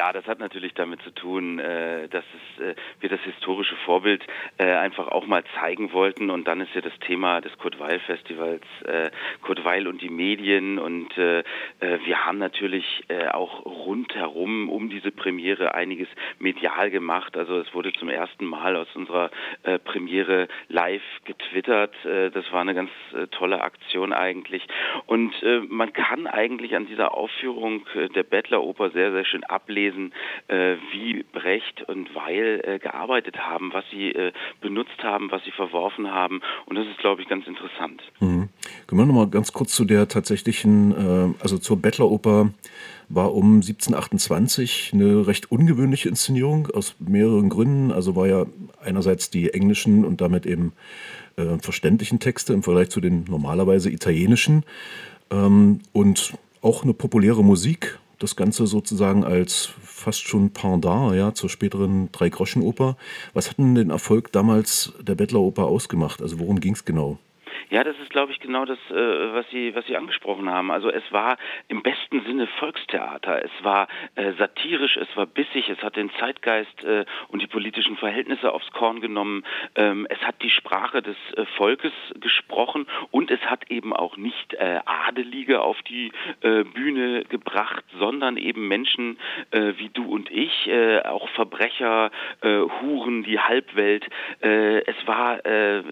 Ja, das hat natürlich damit zu tun, äh, dass es, äh, wir das historische Vorbild äh, einfach auch mal zeigen wollten. Und dann ist ja das Thema des Kurt Weil Festivals Kurt Weil und die Medien. Und wir haben natürlich auch rundherum um diese Premiere einiges medial gemacht. Also es wurde zum ersten Mal aus unserer Premiere live getwittert. Das war eine ganz tolle Aktion eigentlich. Und man kann eigentlich an dieser Aufführung der Bettleroper sehr, sehr schön ablesen, äh, wie Brecht und Weil äh, gearbeitet haben, was sie äh, benutzt haben, was sie verworfen haben. Und das ist, glaube ich, ganz interessant. Mhm. Können wir noch mal ganz kurz zu der tatsächlichen, äh, also zur Bettleroper war um 1728 eine recht ungewöhnliche Inszenierung aus mehreren Gründen. Also war ja einerseits die englischen und damit eben äh, verständlichen Texte im Vergleich zu den normalerweise italienischen ähm, und auch eine populäre Musik. Das Ganze sozusagen als fast schon Pendant ja, zur späteren Dreigroschenoper. Was hat denn den Erfolg damals der Bettleroper ausgemacht? Also worum ging es genau? Ja, das ist, glaube ich, genau das, äh, was Sie, was Sie angesprochen haben. Also es war im besten Sinne Volkstheater. Es war äh, satirisch, es war bissig, es hat den Zeitgeist äh, und die politischen Verhältnisse aufs Korn genommen. Ähm, es hat die Sprache des äh, Volkes gesprochen und es hat eben auch nicht äh, Adelige auf die äh, Bühne gebracht, sondern eben Menschen wie du und ich, auch Verbrecher, Huren, die Halbwelt. es war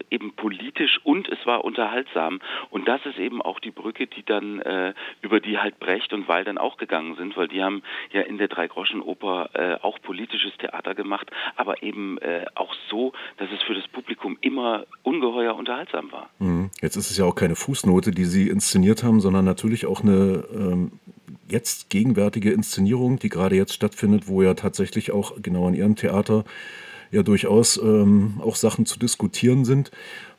eben politisch und es war unterhaltsam. Und das ist eben auch die Brücke, die dann äh, über die halt Brecht und Weil dann auch gegangen sind, weil die haben ja in der Dreigroschenoper äh, auch politisches Theater gemacht, aber eben äh, auch so, dass es für das Publikum immer ungeheuer unterhaltsam war. Mhm. Jetzt ist es ja auch keine Fußnote, die Sie inszeniert haben, sondern natürlich auch eine ähm, jetzt gegenwärtige Inszenierung, die gerade jetzt stattfindet, wo ja tatsächlich auch genau in Ihrem Theater ja durchaus ähm, auch Sachen zu diskutieren sind.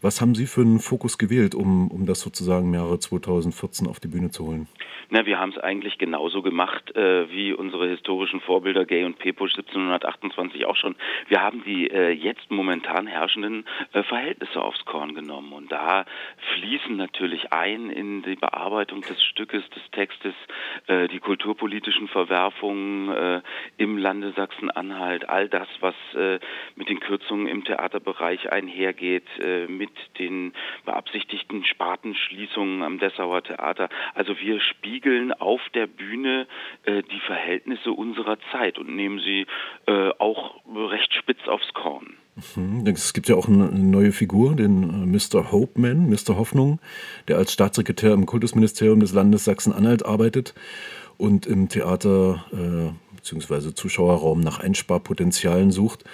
Was haben Sie für einen Fokus gewählt, um, um das sozusagen im Jahre 2014 auf die Bühne zu holen? Na, wir haben es eigentlich genauso gemacht äh, wie unsere historischen Vorbilder Gay und Pepusch 1728 auch schon. Wir haben die äh, jetzt momentan herrschenden äh, Verhältnisse aufs Korn genommen und da fließen natürlich ein in die Bearbeitung des Stückes, des Textes, äh, die kulturpolitischen Verwerfungen äh, im Lande Sachsen-Anhalt, all das, was äh, mit den Kürzungen im Theaterbereich einhergeht, mit mit den beabsichtigten Spartenschließungen am Dessauer Theater. Also wir spiegeln auf der Bühne äh, die Verhältnisse unserer Zeit und nehmen sie äh, auch recht spitz aufs Korn. Mhm. Es gibt ja auch eine neue Figur, den äh, Mr. Hopeman, Mr. Hoffnung, der als Staatssekretär im Kultusministerium des Landes Sachsen-Anhalt arbeitet und im Theater äh, bzw. Zuschauerraum nach Einsparpotenzialen sucht.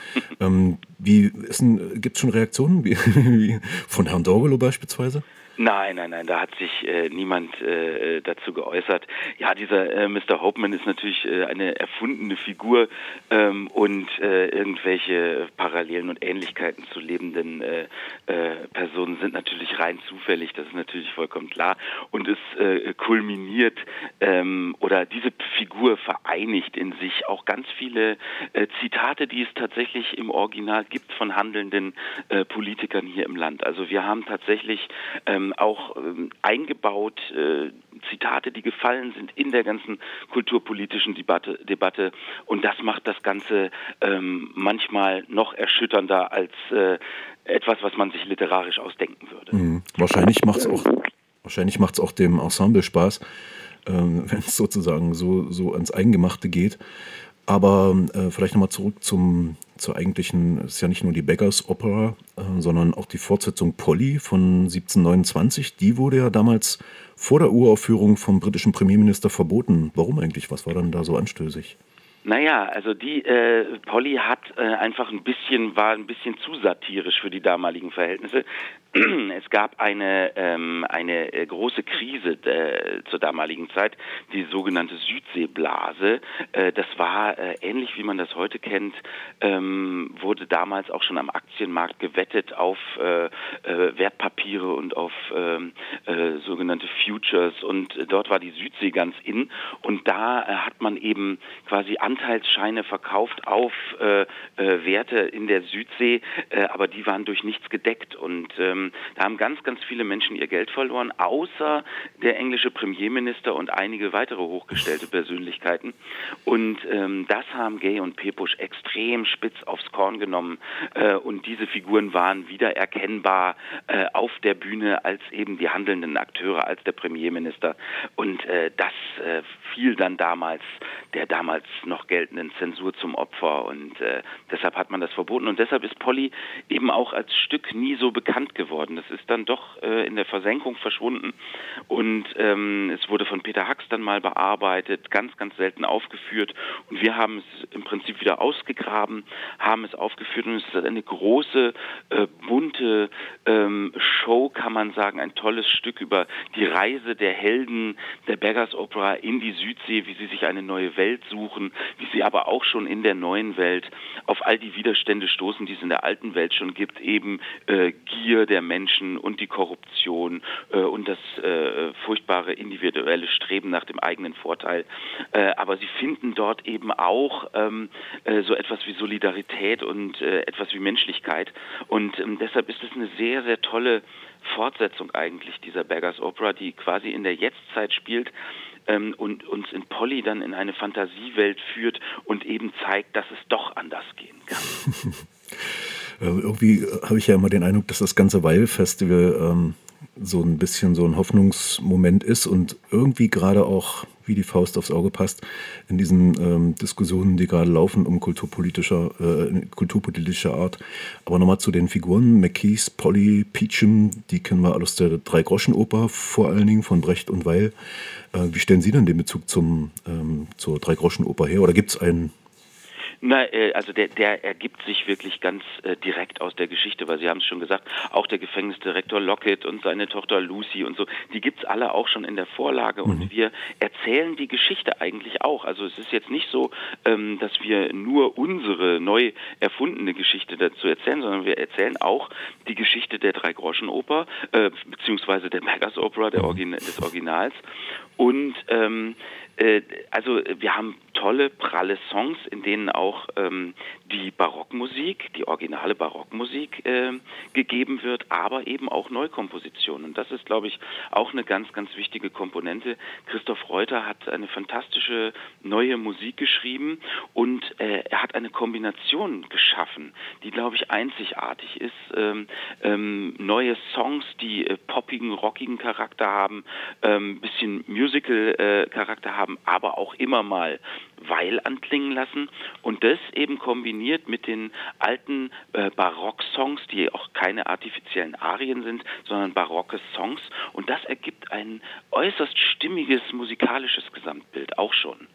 ähm, wie gibt es schon Reaktionen wie, wie von Herrn Dorgelo beispielsweise? Nein, nein, nein, da hat sich äh, niemand äh, dazu geäußert. Ja, dieser äh, Mr. Hopeman ist natürlich äh, eine erfundene Figur ähm, und äh, irgendwelche Parallelen und Ähnlichkeiten zu lebenden äh, äh, Personen sind natürlich rein zufällig, das ist natürlich vollkommen klar. Und es äh, kulminiert ähm, oder diese Figur vereinigt in sich auch ganz viele äh, Zitate, die es tatsächlich im Original gibt von handelnden äh, Politikern hier im Land. Also wir haben tatsächlich ähm, ähm, auch ähm, eingebaut, äh, Zitate, die gefallen sind in der ganzen kulturpolitischen Debatte. Debatte. Und das macht das Ganze ähm, manchmal noch erschütternder als äh, etwas, was man sich literarisch ausdenken würde. Mhm. Wahrscheinlich macht es auch, auch dem Ensemble Spaß, ähm, wenn es sozusagen so, so ans Eingemachte geht. Aber äh, vielleicht nochmal zurück zum, zur eigentlichen, ist ja nicht nur die Beggars Opera, äh, sondern auch die Fortsetzung Polly von 1729. Die wurde ja damals vor der Uraufführung vom britischen Premierminister verboten. Warum eigentlich? Was war dann da so anstößig? Naja, also die äh, Polly hat äh, einfach ein bisschen, war ein bisschen zu satirisch für die damaligen Verhältnisse. Es gab eine, ähm, eine äh, große Krise äh, zur damaligen Zeit, die sogenannte Südseeblase. Äh, das war äh, ähnlich wie man das heute kennt, ähm, wurde damals auch schon am Aktienmarkt gewettet auf äh, äh, Wertpapiere und auf ähm, äh, sogenannte Futures. Und dort war die Südsee ganz in. Und da hat man eben quasi Anteilsscheine verkauft auf Werte in der Südsee, aber die waren durch nichts gedeckt. Und ähm, ähm, da haben ganz, ganz viele Menschen ihr Geld verloren, außer der englische Premierminister und einige weitere hochgestellte Persönlichkeiten. Und ähm, das haben Gay und Pepusch extrem spitz aufs Korn genommen. Äh, und diese Figuren waren wieder erkennbar äh, auf der Bühne als eben die handelnden Akteure, als der Premierminister. Und äh, das äh, fiel dann damals der damals noch geltenden Zensur zum Opfer. Und äh, deshalb hat man das verboten. Und deshalb ist Polly eben auch als Stück nie so bekannt geworden. Das ist dann doch äh, in der Versenkung verschwunden. Und ähm, es wurde von Peter Hacks dann mal bearbeitet, ganz, ganz selten aufgeführt. Und wir haben es im Prinzip wieder ausgegraben, haben es aufgeführt. Und es ist eine große, äh, bunte ähm, Show, kann man sagen, ein tolles Stück über die Reise der Helden der Beggars Opera in die Südsee, wie sie sich eine neue Welt suchen, wie sie aber auch schon in der neuen Welt auf all die Widerstände stoßen, die es in der alten Welt schon gibt, eben äh, Gier der Menschen und die Korruption äh, und das äh, furchtbare individuelle Streben nach dem eigenen Vorteil. Äh, aber sie finden dort eben auch ähm, äh, so etwas wie Solidarität und äh, etwas wie Menschlichkeit. Und ähm, deshalb ist es eine sehr, sehr tolle Fortsetzung eigentlich dieser Beggars Opera, die quasi in der Jetztzeit spielt ähm, und uns in Polly dann in eine Fantasiewelt führt und eben zeigt, dass es doch anders gehen kann. Äh, irgendwie habe ich ja immer den Eindruck, dass das ganze Weil-Festival ähm, so ein bisschen so ein Hoffnungsmoment ist und irgendwie gerade auch wie die Faust aufs Auge passt in diesen ähm, Diskussionen, die gerade laufen um kulturpolitischer, äh, kulturpolitischer Art. Aber nochmal zu den Figuren. McKees, Polly, Peachum, die kennen wir aus der Dreigroschenoper vor allen Dingen von Brecht und Weil. Äh, wie stellen Sie denn den Bezug zum, ähm, zur Dreigroschenoper her? Oder gibt es einen na, äh, also der, der ergibt sich wirklich ganz äh, direkt aus der Geschichte, weil Sie haben es schon gesagt, auch der Gefängnisdirektor Lockett und seine Tochter Lucy und so, die gibt's alle auch schon in der Vorlage mhm. und wir erzählen die Geschichte eigentlich auch. Also es ist jetzt nicht so, ähm, dass wir nur unsere neu erfundene Geschichte dazu erzählen, sondern wir erzählen auch die Geschichte der Drei-Groschen-Oper, äh, beziehungsweise der Megas Opera, der mhm. Origin des Originals. Und ähm, äh, also wir haben tolle, pralle Songs, in denen auch ähm, die Barockmusik, die originale Barockmusik äh, gegeben wird, aber eben auch Neukompositionen. Und das ist, glaube ich, auch eine ganz, ganz wichtige Komponente. Christoph Reuter hat eine fantastische neue Musik geschrieben und äh, er hat eine Kombination geschaffen, die, glaube ich, einzigartig ist. Ähm, ähm, neue Songs, die äh, poppigen, rockigen Charakter haben, ähm, bisschen Musical-Charakter äh, haben, aber auch immer mal weil anklingen lassen und das eben kombiniert mit den alten äh, Barock-Songs, die auch keine artifiziellen Arien sind, sondern barocke Songs und das ergibt ein äußerst stimmiges musikalisches Gesamtbild auch schon.